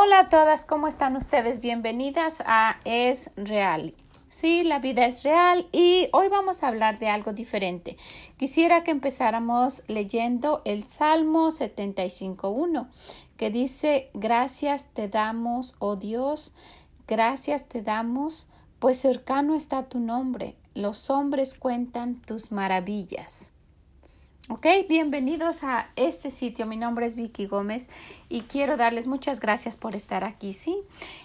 Hola a todas, ¿cómo están ustedes? Bienvenidas a Es Real. Sí, la vida es real y hoy vamos a hablar de algo diferente. Quisiera que empezáramos leyendo el Salmo 75.1 que dice, gracias te damos, oh Dios, gracias te damos, pues cercano está tu nombre, los hombres cuentan tus maravillas. Ok, bienvenidos a este sitio. Mi nombre es Vicky Gómez y quiero darles muchas gracias por estar aquí. Sí,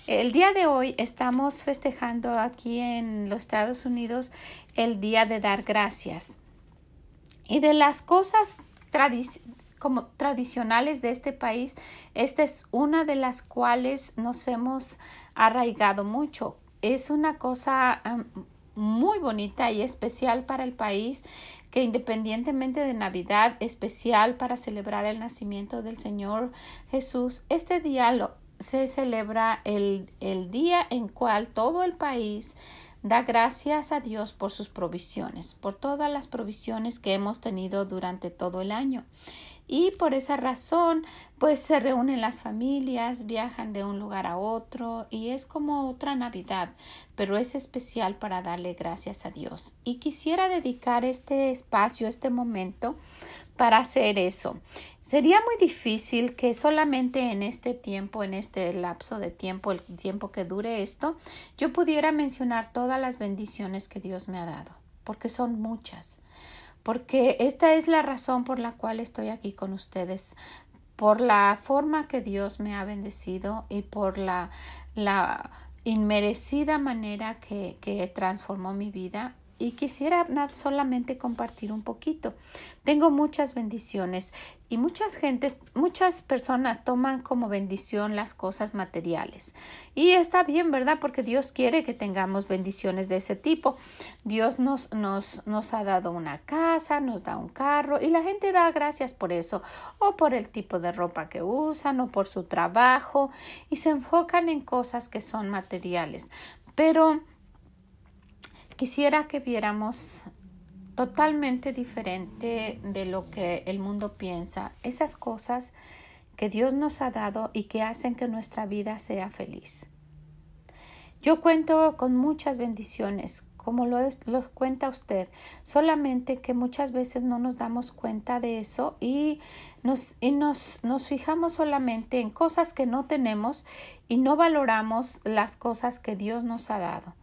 el día de hoy estamos festejando aquí en los Estados Unidos el Día de Dar Gracias. Y de las cosas como tradicionales de este país, esta es una de las cuales nos hemos arraigado mucho. Es una cosa muy bonita y especial para el país que independientemente de Navidad especial para celebrar el nacimiento del Señor Jesús, este día se celebra el, el día en cual todo el país da gracias a Dios por sus provisiones, por todas las provisiones que hemos tenido durante todo el año y por esa razón pues se reúnen las familias, viajan de un lugar a otro y es como otra Navidad, pero es especial para darle gracias a Dios. Y quisiera dedicar este espacio, este momento para hacer eso. Sería muy difícil que solamente en este tiempo, en este lapso de tiempo, el tiempo que dure esto, yo pudiera mencionar todas las bendiciones que Dios me ha dado, porque son muchas porque esta es la razón por la cual estoy aquí con ustedes, por la forma que Dios me ha bendecido y por la, la inmerecida manera que, que transformó mi vida y quisiera solamente compartir un poquito. Tengo muchas bendiciones y muchas gentes, muchas personas toman como bendición las cosas materiales. Y está bien, ¿verdad? Porque Dios quiere que tengamos bendiciones de ese tipo. Dios nos, nos, nos ha dado una casa, nos da un carro y la gente da gracias por eso, o por el tipo de ropa que usan, o por su trabajo, y se enfocan en cosas que son materiales. Pero quisiera que viéramos totalmente diferente de lo que el mundo piensa, esas cosas que Dios nos ha dado y que hacen que nuestra vida sea feliz. Yo cuento con muchas bendiciones, como lo, cuenta usted, solamente que muchas veces no nos damos cuenta de eso y, nos, y nos, nos fijamos solamente en cosas que no tenemos y no valoramos las cosas que Dios nos ha dado.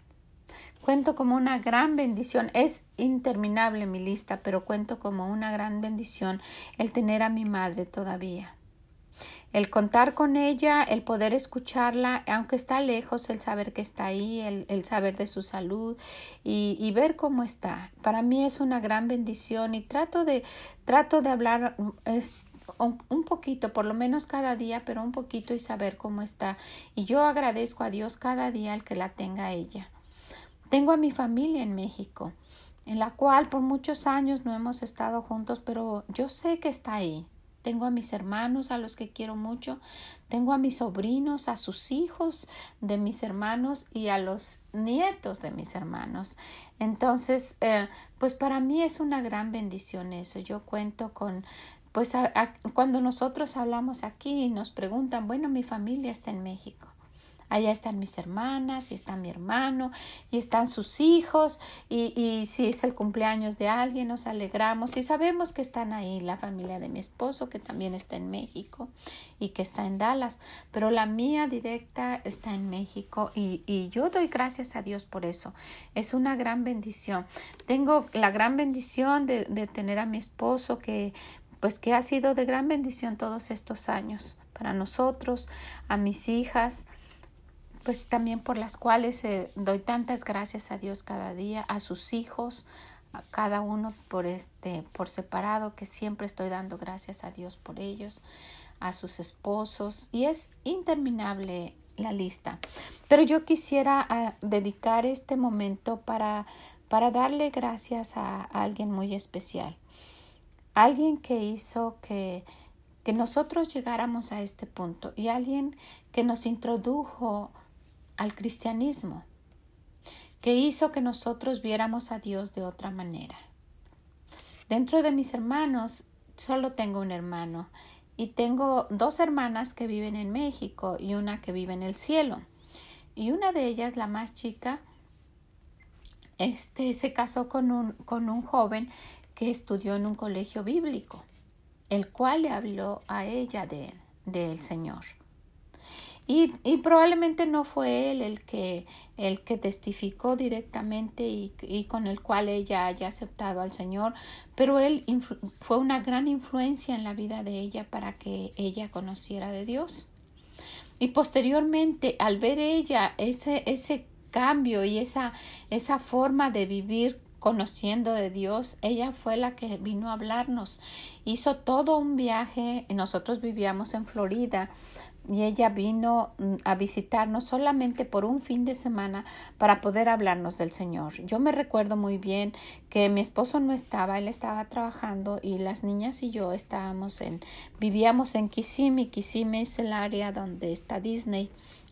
Cuento como una gran bendición. Es interminable mi lista, pero cuento como una gran bendición el tener a mi madre todavía. El contar con ella, el poder escucharla, aunque está lejos, el saber que está ahí, el, saber de su salud y, ver cómo está. Para mí es una gran bendición y trato de, trato de hablar un, poquito, por lo menos cada día, pero un poquito y saber cómo está. Y yo agradezco a Dios cada día el que la tenga ella. Tengo a mi familia en México, en la cual por muchos años no hemos estado juntos, pero yo sé que está ahí. Tengo a mis hermanos a los que quiero mucho, tengo a mis sobrinos, a sus hijos de mis hermanos y a los nietos de mis hermanos. Entonces, eh, pues para mí es una gran bendición eso. Yo cuento con, pues cuando nosotros hablamos aquí y nos preguntan, bueno, mi familia está en México. Allá están mis hermanas y está mi hermano y están sus hijos y, si es el cumpleaños de alguien nos alegramos y sabemos que están ahí la familia de mi esposo que también está en México y que está en Dallas, pero la mía directa está en México y, y yo doy gracias a Dios por eso. Es una gran bendición. Tengo la gran bendición de, de tener a mi esposo que pues que ha sido de gran bendición todos estos años para nosotros, a mis hijas, pues también por las cuales eh, doy tantas gracias a Dios cada día, a sus hijos, a cada uno por este por separado que siempre estoy dando gracias a Dios por ellos, a sus esposos y es interminable la lista. Pero yo quisiera ah, dedicar este momento para para darle gracias a, alguien muy especial. Alguien que hizo que que nosotros llegáramos a este punto y alguien que nos introdujo al cristianismo, que hizo que nosotros viéramos a Dios de otra manera. Dentro de mis hermanos solo tengo un hermano y tengo dos hermanas que viven en México y una que vive en el cielo. Y una de ellas, la más chica, este, se casó con un, con un joven que estudió en un colegio bíblico, el cual le habló a ella de del Señor. Y, probablemente no fue él el que, el que testificó directamente y, y, con el cual ella haya aceptado al Señor, pero él fue una gran influencia en la vida de ella para que ella conociera de Dios. Y posteriormente, al ver ella ese, ese cambio y esa, esa forma de vivir conociendo de Dios, ella fue la que vino a hablarnos. Hizo todo un viaje, nosotros vivíamos en Florida y ella vino mm, a visitarnos solamente por un fin de semana para poder hablarnos del Señor. Yo me recuerdo muy bien que mi esposo no estaba, él estaba trabajando y las niñas y yo estábamos en, vivíamos en Kissimmee, Kissimmee es el área donde está Disney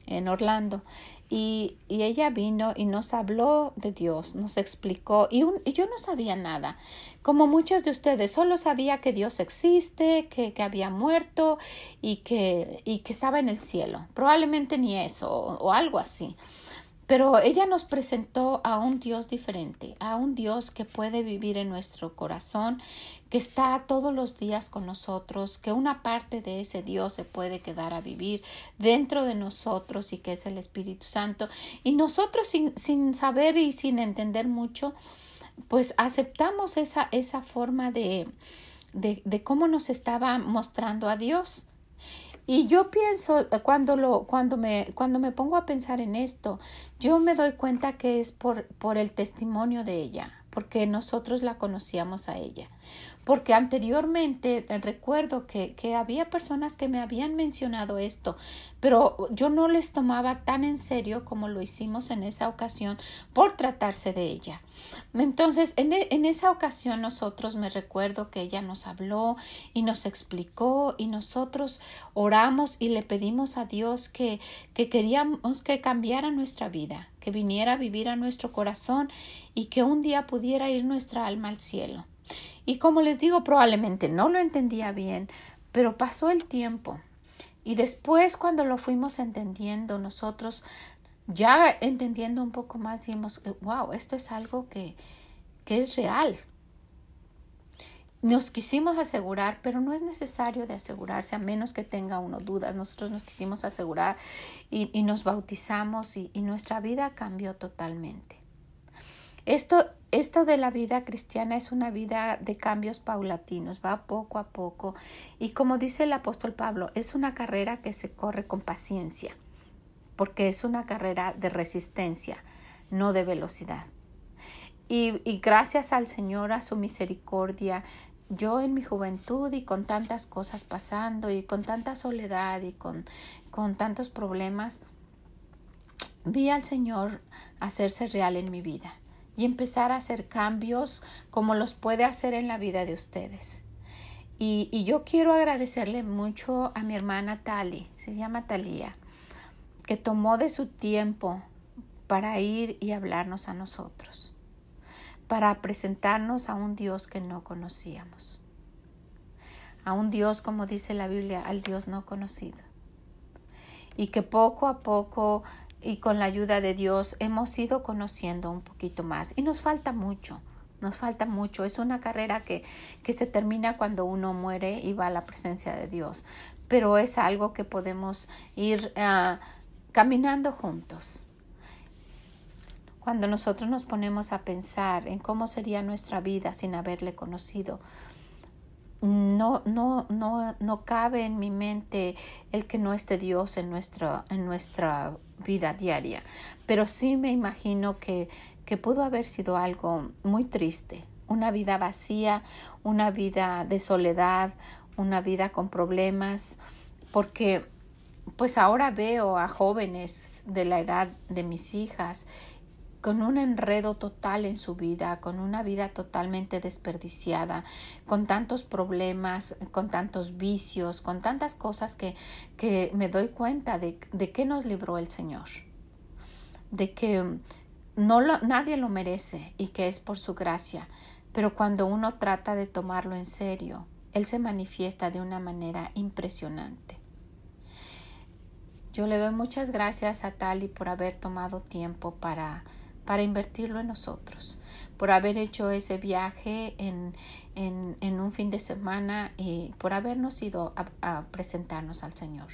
en Orlando. Y, y, ella vino y nos habló de Dios, nos explicó y, y, yo no sabía nada, como muchos de ustedes, solo sabía que Dios existe, que, había muerto y que, estaba en el cielo, probablemente ni eso o algo así. Pero ella nos presentó a un Dios diferente, a un Dios que puede vivir en nuestro corazón, que está todos los días con nosotros, que una parte de ese Dios se puede quedar a vivir dentro de nosotros y que es el Espíritu Santo. Y nosotros sin saber y sin entender mucho, pues aceptamos esa, esa forma de, de, de cómo nos estaba mostrando a Dios. Y yo pienso, cuando, lo, cuando, me, cuando me pongo a pensar en esto, yo me doy cuenta que es por, por el testimonio de ella, porque nosotros la conocíamos a ella porque anteriormente eh, recuerdo que, que, había personas que me habían mencionado esto, pero yo no les tomaba tan en serio como lo hicimos en esa ocasión por tratarse de ella. Entonces, en, e, en esa ocasión nosotros me recuerdo que ella nos habló y nos explicó y nosotros oramos y le pedimos a Dios que, que queríamos que cambiara nuestra vida, que viniera a vivir a nuestro corazón y que un día pudiera ir nuestra alma al cielo. Y como les digo, probablemente no lo entendía bien, pero pasó el tiempo. Y después, cuando lo fuimos entendiendo, nosotros ya entendiendo un poco más, dijimos, wow, esto es algo que, que es real. Nos quisimos asegurar, pero no es necesario de asegurarse a menos que tenga uno dudas. Nosotros nos quisimos asegurar y, y nos bautizamos y, y nuestra vida cambió totalmente. Esto, esto de la vida cristiana es una vida de cambios paulatinos, va poco a poco y como dice el apóstol Pablo, es una carrera que se corre con paciencia, porque es una carrera de resistencia, no de velocidad. Y, y gracias al Señor, a su misericordia, yo en mi juventud y con tantas cosas pasando y con tanta soledad y con, con tantos problemas, vi al Señor hacerse real en mi vida y empezar a hacer cambios como los puede hacer en la vida de ustedes. Y, y yo quiero agradecerle mucho a mi hermana Tali, se llama Talía, que tomó de su tiempo para ir y hablarnos a nosotros, para presentarnos a un Dios que no conocíamos, a un Dios, como dice la Biblia, al Dios no conocido. Y que poco a poco y con la ayuda de Dios hemos ido conociendo un poquito más y nos falta mucho. Nos falta mucho. Es una carrera que, que se termina cuando uno muere y va a la presencia de Dios. Pero es algo que podemos ir uh, caminando juntos. Cuando nosotros nos ponemos a pensar en cómo sería nuestra vida sin haberle conocido, no, no, no, no cabe en mi mente el que no esté Dios en nuestra, en nuestra vida diaria. Pero sí me imagino que, que pudo haber sido algo muy triste, una vida vacía, una vida de soledad, una vida con problemas, porque pues ahora veo a jóvenes de la edad de mis hijas con un enredo total en su vida, con una vida totalmente desperdiciada, con tantos problemas, con tantos vicios, con tantas cosas que, que me doy cuenta de, de qué nos libró el Señor, de que no lo, nadie lo merece y que es por su gracia, pero cuando uno trata de tomarlo en serio, Él se manifiesta de una manera impresionante. Yo le doy muchas gracias a Tali por haber tomado tiempo para, para invertirlo en nosotros, por haber hecho ese viaje en, en, un fin de semana y por habernos ido a, presentarnos al Señor.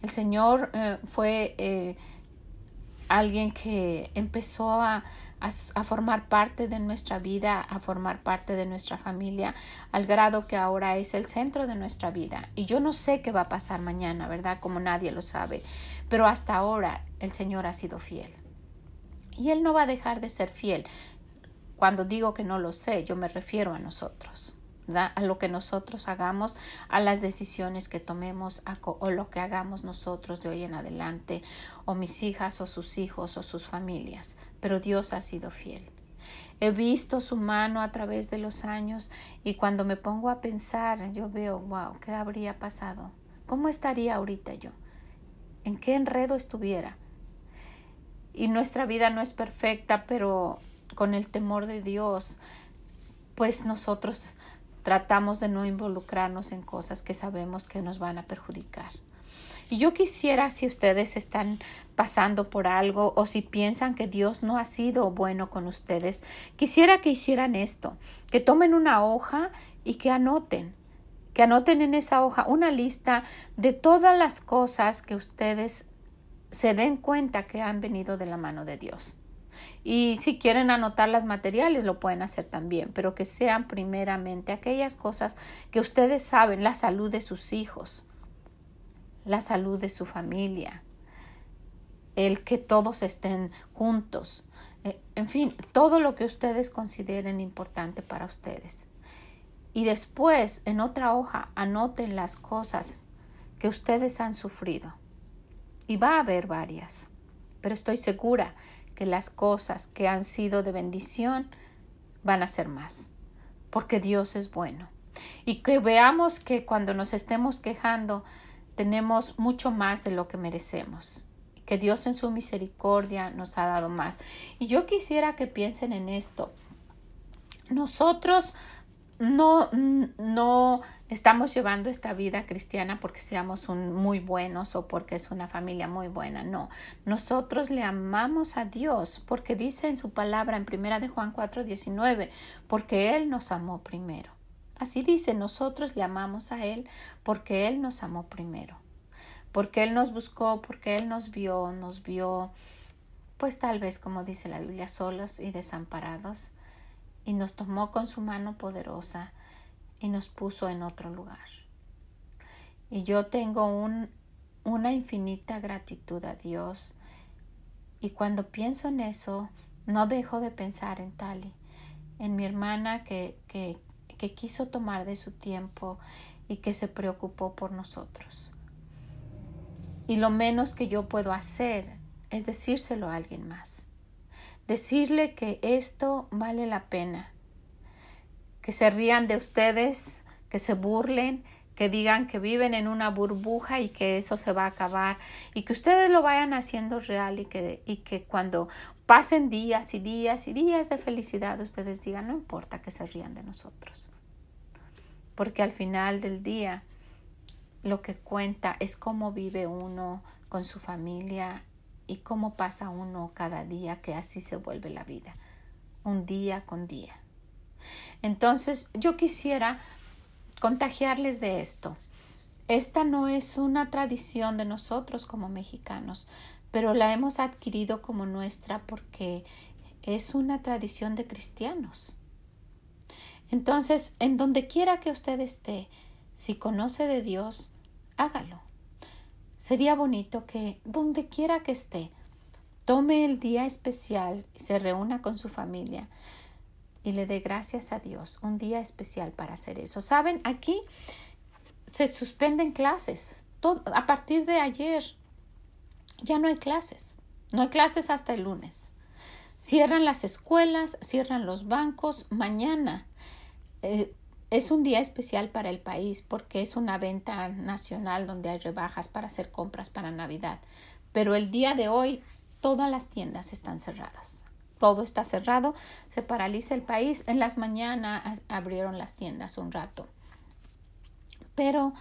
El Señor eh, fue eh, alguien que empezó a, a, formar parte de nuestra vida, a formar parte de nuestra familia, al grado que ahora es el centro de nuestra vida. Y yo no sé qué va a pasar mañana, ¿verdad? Como nadie lo sabe. Pero hasta ahora el Señor ha sido fiel. Y Él no va a dejar de ser fiel. Cuando digo que no lo sé, yo me refiero a nosotros, a lo que nosotros hagamos, a las decisiones que tomemos o lo que hagamos nosotros de hoy en adelante, o mis hijas o sus hijos o sus familias. Pero Dios ha sido fiel. He visto su mano a través de los años y cuando me pongo a pensar, yo veo, wow, ¿qué habría pasado? ¿Cómo estaría ahorita yo? ¿En qué enredo estuviera? Y nuestra vida no es perfecta, pero con el temor de Dios, pues nosotros tratamos de no involucrarnos en cosas que sabemos que nos van a perjudicar. Y yo quisiera, si ustedes están pasando por algo o si piensan que Dios no ha sido bueno con ustedes, quisiera que hicieran esto, que tomen una hoja y que anoten, que anoten en esa hoja una lista de todas las cosas que ustedes se den cuenta que han venido de la mano de Dios. Y si quieren anotar las materiales, lo pueden hacer también, pero que sean primeramente aquellas cosas que ustedes saben, la salud de sus hijos, la salud de su familia, el que todos estén juntos, eh, en fin, todo lo que ustedes consideren importante para ustedes. Y después, en otra hoja, anoten las cosas que ustedes han sufrido. Y va a haber varias, pero estoy segura que las cosas que han sido de bendición van a ser más, porque Dios es bueno. Y que veamos que cuando nos estemos quejando tenemos mucho más de lo que merecemos, que Dios en su misericordia nos ha dado más. Y yo quisiera que piensen en esto. Nosotros no, no estamos llevando esta vida cristiana porque seamos muy buenos o porque es una familia muy buena. No, nosotros le amamos a Dios porque dice en su palabra en primera de Juan 4, 19, porque Él nos amó primero. Así dice, nosotros le amamos a Él porque Él nos amó primero. Porque Él nos buscó, porque Él nos vio, nos vio, pues tal vez como dice la Biblia, solos y desamparados y nos tomó con su mano poderosa y nos puso en otro lugar. Y yo tengo un, una infinita gratitud a Dios y cuando pienso en eso, no dejo de pensar en Tali, en mi hermana que, que, que quiso tomar de su tiempo y que se preocupó por nosotros. Y lo menos que yo puedo hacer es decírselo a alguien más decirle que esto vale la pena, que se rían de ustedes, que se burlen, que digan que viven en una burbuja y que eso se va a acabar y que ustedes lo vayan haciendo real y que, y que cuando pasen días y días y días de felicidad ustedes digan no importa que se rían de nosotros porque al final del día lo que cuenta es cómo vive uno con su familia y cómo pasa uno cada día que así se vuelve la vida, un día con día. Entonces yo quisiera contagiarles de esto. Esta no es una tradición de nosotros como mexicanos, pero la hemos adquirido como nuestra porque es una tradición de cristianos. Entonces, en donde quiera que usted esté, si conoce de Dios, hágalo. Sería bonito que, donde quiera que esté, tome el día especial y se reúna con su familia y le dé gracias a Dios, un día especial para hacer eso. Saben, aquí se suspenden clases. a partir de ayer ya no hay clases. No hay clases hasta el lunes. Cierran las escuelas, cierran los bancos. Mañana eh, es un día especial para el país porque es una venta nacional donde hay rebajas para hacer compras para Navidad. Pero el día de hoy todas las tiendas están cerradas. Todo está cerrado, se paraliza el país. En las mañanas abrieron las tiendas un rato. Pero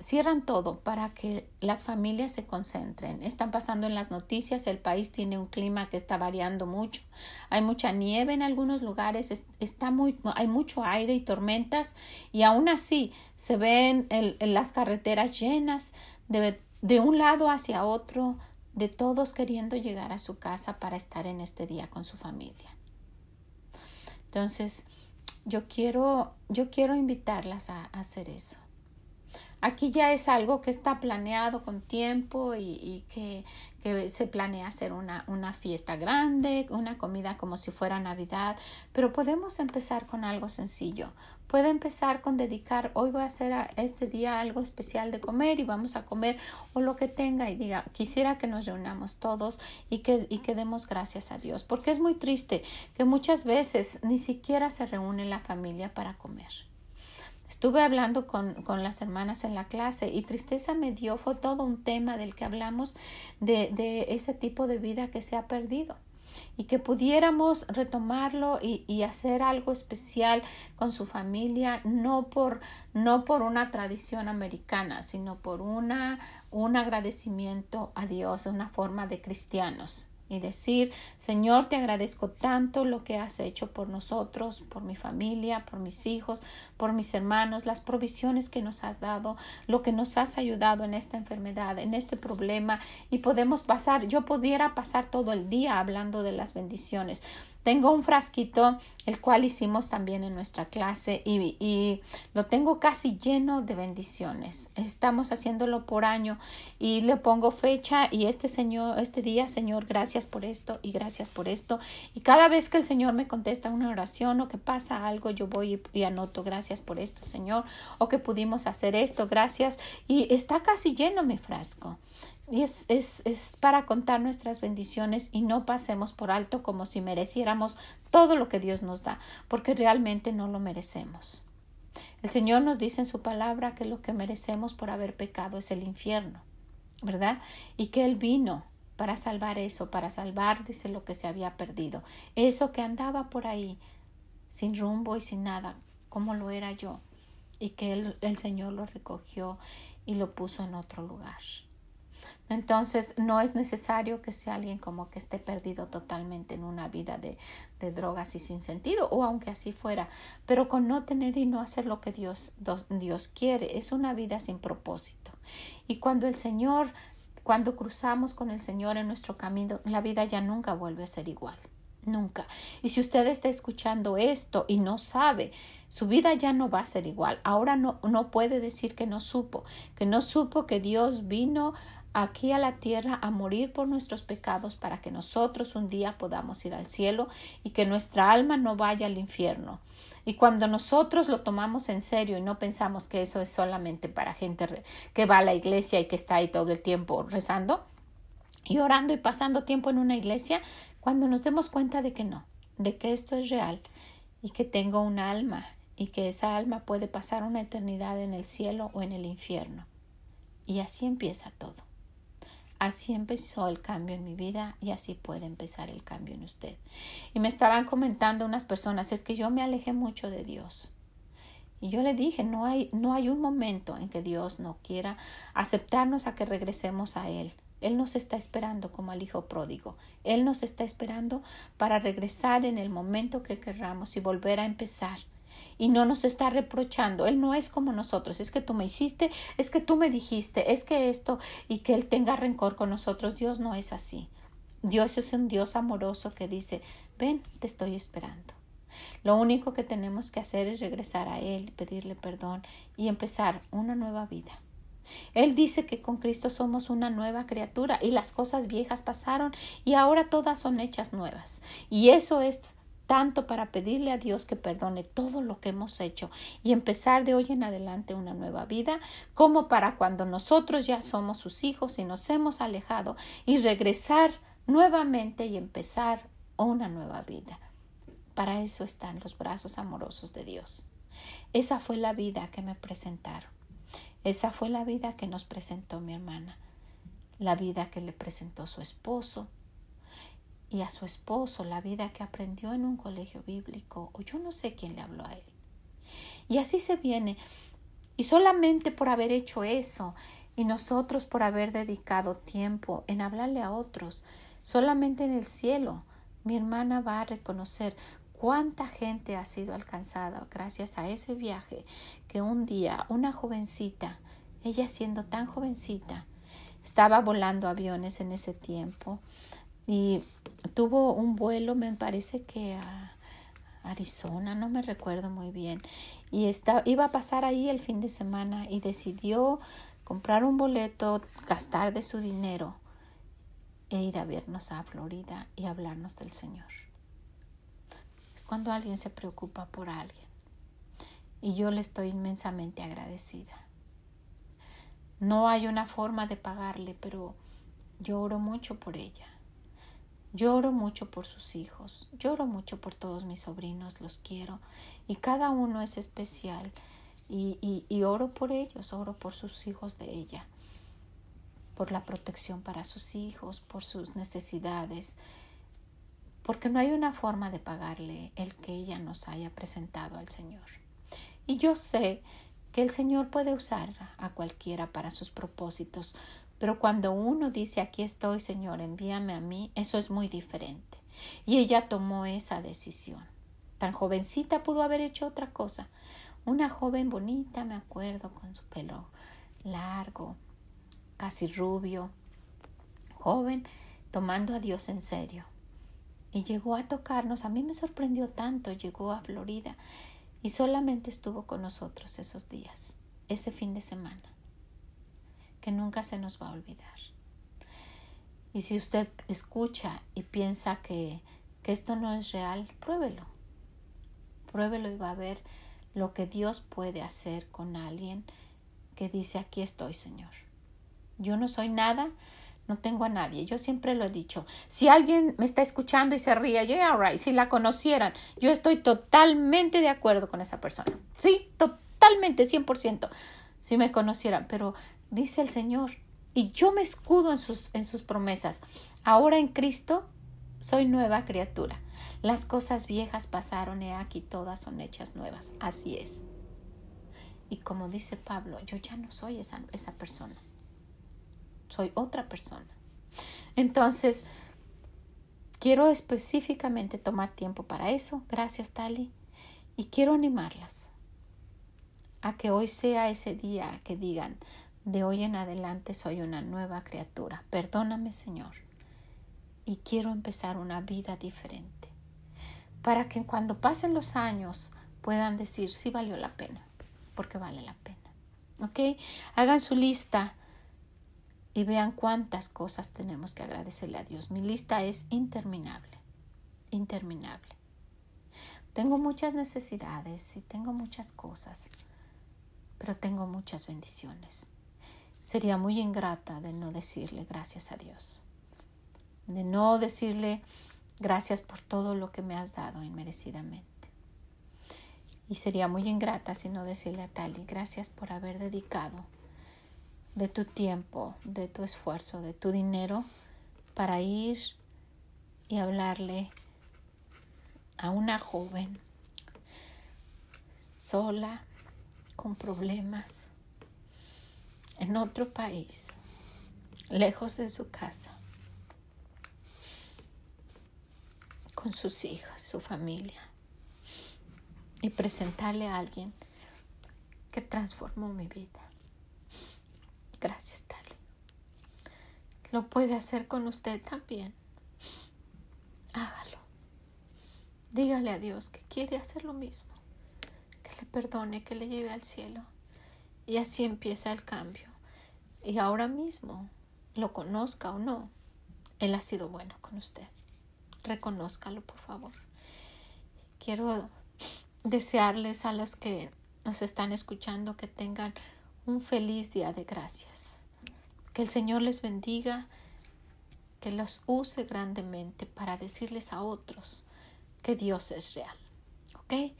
cierran todo para que las familias se concentren. Están pasando en las noticias, el país tiene un clima que está variando mucho. Hay mucha nieve en algunos lugares, está muy, hay mucho aire y tormentas y aún así se ven las carreteras llenas de, de un lado hacia otro, de todos queriendo llegar a su casa para estar en este día con su familia. Entonces, yo quiero, yo quiero invitarlas a hacer eso Aquí ya es algo que está planeado con tiempo y, que, que, se planea hacer una, una fiesta grande, una comida como si fuera Navidad, pero podemos empezar con algo sencillo. Puede empezar con dedicar, hoy voy a hacer a este día algo especial de comer y vamos a comer o lo que tenga y diga, quisiera que nos reunamos todos y que, y que demos gracias a Dios, porque es muy triste que muchas veces ni siquiera se reúne la familia para comer. Estuve hablando con, con, las hermanas en la clase y tristeza me dio, fue todo un tema del que hablamos de, de ese tipo de vida que se ha perdido y que pudiéramos retomarlo y, y, hacer algo especial con su familia, no por, no por una tradición americana, sino por una, un agradecimiento a Dios, una forma de cristianos y decir, Señor, te agradezco tanto lo que has hecho por nosotros, por mi familia, por mis hijos, por mis hermanos, las provisiones que nos has dado, lo que nos has ayudado en esta enfermedad, en este problema y podemos pasar, yo pudiera pasar todo el día hablando de las bendiciones, tengo un frasquito, el cual hicimos también en nuestra clase y, y, lo tengo casi lleno de bendiciones. Estamos haciéndolo por año y le pongo fecha y este Señor, este día, Señor, gracias por esto y gracias por esto. Y cada vez que el Señor me contesta una oración o que pasa algo, yo voy y, y anoto gracias por esto, Señor, o que pudimos hacer esto, gracias. Y está casi lleno mi frasco. Y es, es, es, para contar nuestras bendiciones y no pasemos por alto como si mereciéramos todo lo que Dios nos da, porque realmente no lo merecemos. El Señor nos dice en su palabra que lo que merecemos por haber pecado es el infierno, ¿verdad? Y que Él vino para salvar eso, para salvar, dice, lo que se había perdido. Eso que andaba por ahí, sin rumbo y sin nada, como lo era yo, y que él, el Señor lo recogió y lo puso en otro lugar. Entonces no es necesario que sea alguien como que esté perdido totalmente en una vida de, de, drogas y sin sentido, o aunque así fuera, pero con no tener y no hacer lo que Dios, Dios quiere, es una vida sin propósito. Y cuando el Señor, cuando cruzamos con el Señor en nuestro camino, la vida ya nunca vuelve a ser igual. Nunca. Y si usted está escuchando esto y no sabe, su vida ya no va a ser igual. Ahora no, no puede decir que no supo, que no supo que Dios vino aquí a la tierra a morir por nuestros pecados para que nosotros un día podamos ir al cielo y que nuestra alma no vaya al infierno. Y cuando nosotros lo tomamos en serio y no pensamos que eso es solamente para gente que va a la iglesia y que está ahí todo el tiempo rezando y orando y pasando tiempo en una iglesia, cuando nos demos cuenta de que no, de que esto es real y que tengo un alma y que esa alma puede pasar una eternidad en el cielo o en el infierno. Y así empieza todo. Así empezó el cambio en mi vida y así puede empezar el cambio en usted. Y me estaban comentando unas personas, es que yo me alejé mucho de Dios. Y yo le dije, no hay, no hay un momento en que Dios no quiera aceptarnos a que regresemos a Él. Él nos está esperando como al Hijo pródigo. Él nos está esperando para regresar en el momento que querramos y volver a empezar y no nos está reprochando. Él no es como nosotros, es que tú me hiciste, es que tú me dijiste, es que esto y que Él tenga rencor con nosotros. Dios no es así. Dios es un Dios amoroso que dice, ven, te estoy esperando. Lo único que tenemos que hacer es regresar a Él, pedirle perdón y empezar una nueva vida. Él dice que con Cristo somos una nueva criatura y las cosas viejas pasaron y ahora todas son hechas nuevas. Y eso es tanto para pedirle a Dios que perdone todo lo que hemos hecho y empezar de hoy en adelante una nueva vida, como para cuando nosotros ya somos sus hijos y nos hemos alejado y regresar nuevamente y empezar una nueva vida. Para eso están los brazos amorosos de Dios. Esa fue la vida que me presentaron. Esa fue la vida que nos presentó mi hermana. La vida que le presentó su esposo, y a su esposo la vida que aprendió en un colegio bíblico o yo no sé quién le habló a él. Y así se viene. Y solamente por haber hecho eso y nosotros por haber dedicado tiempo en hablarle a otros, solamente en el cielo, mi hermana va a reconocer cuánta gente ha sido alcanzada gracias a ese viaje que un día una jovencita, ella siendo tan jovencita, estaba volando aviones en ese tiempo y tuvo un vuelo, me parece que a Arizona, no me recuerdo muy bien, y iba a pasar ahí el fin de semana y decidió comprar un boleto, gastar de su dinero e ir a vernos a Florida y hablarnos del Señor. Es cuando alguien se preocupa por alguien y yo le estoy inmensamente agradecida. No hay una forma de pagarle, pero lloro mucho por ella. Lloro mucho por sus hijos, lloro mucho por todos mis sobrinos, los quiero y cada uno es especial y, y, oro por ellos, oro por sus hijos de ella, por la protección para sus hijos, por sus necesidades, porque no hay una forma de pagarle el que ella nos haya presentado al Señor. Y yo sé que el Señor puede usar a cualquiera para sus propósitos, pero cuando uno dice aquí estoy, Señor, envíame a mí, eso es muy diferente. Y ella tomó esa decisión. Tan jovencita pudo haber hecho otra cosa, una joven bonita, me acuerdo, con su pelo largo, casi rubio, joven, tomando a Dios en serio. Y llegó a tocarnos, a mí me sorprendió tanto, llegó a Florida y solamente estuvo con nosotros esos días, ese fin de semana, que nunca se nos va a olvidar. Y si usted escucha y piensa que, que esto no es real, pruébelo. Pruébelo y va a ver lo que Dios puede hacer con alguien que dice aquí estoy, Señor. Yo no soy nada, no tengo a nadie. Yo siempre lo he dicho. Si alguien me está escuchando y se ríe, yeah, right, si la conocieran, yo estoy totalmente de acuerdo con esa persona. Sí, totalmente, 100%, si me conocieran. Pero dice el Señor, y yo me escudo en sus, en sus promesas. Ahora en Cristo soy nueva criatura. Las cosas viejas pasaron y aquí todas son hechas nuevas. Así es. Y como dice Pablo, yo ya no soy esa, esa persona. Soy otra persona. Entonces, quiero específicamente tomar tiempo para eso. Gracias, Tali. Y quiero animarlas a que hoy sea ese día que digan, de hoy en adelante soy una nueva criatura. Perdóname, Señor. Y quiero empezar una vida diferente para que cuando pasen los años puedan decir si valió la pena, porque vale la pena. ¿Ok? Hagan su lista y vean cuántas cosas tenemos que agradecerle a Dios. Mi lista es interminable, interminable. Tengo muchas necesidades y tengo muchas cosas, pero tengo muchas bendiciones. Sería muy ingrata de no decirle gracias a Dios, de no decirle Gracias por todo lo que me has dado inmerecidamente. Y sería muy ingrata si no decirle a Tali, gracias por haber dedicado de tu tiempo, de tu esfuerzo, de tu dinero para ir y hablarle a una joven sola, con problemas, en otro país, lejos de su casa con sus hijas, su familia y presentarle a alguien que transformó mi vida. Gracias, Tali. Lo puede hacer con usted también. Hágalo. Dígale a Dios que quiere hacer lo mismo, que le perdone, que le lleve al cielo. Y así empieza el cambio. Y ahora mismo, lo conozca o no, Él ha sido bueno con usted reconózcalo, por favor. Quiero desearles a los que nos están escuchando que tengan un feliz día de gracias. Que el Señor les bendiga, que los use grandemente para decirles a otros que Dios es real. ¿Ok?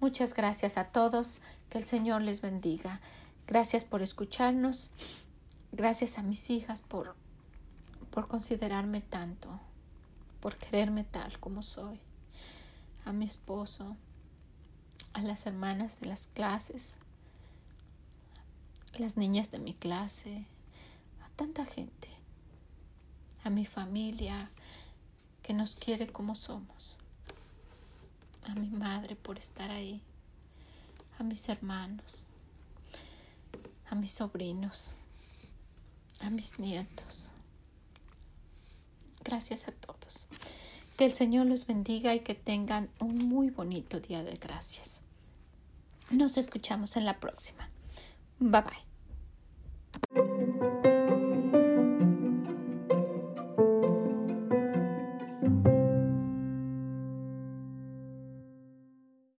Muchas gracias a todos. Que el Señor les bendiga. Gracias por escucharnos. Gracias a mis hijas por, por considerarme tanto por quererme tal como soy, a mi esposo, a las hermanas de las clases, las niñas de mi clase, a tanta gente, a mi familia que nos quiere como somos, a mi madre por estar ahí, a mis hermanos, a mis sobrinos, a mis nietos. Gracias a todos. Que el Señor los bendiga y que tengan un muy bonito día de gracias. Nos escuchamos en la próxima. Bye bye.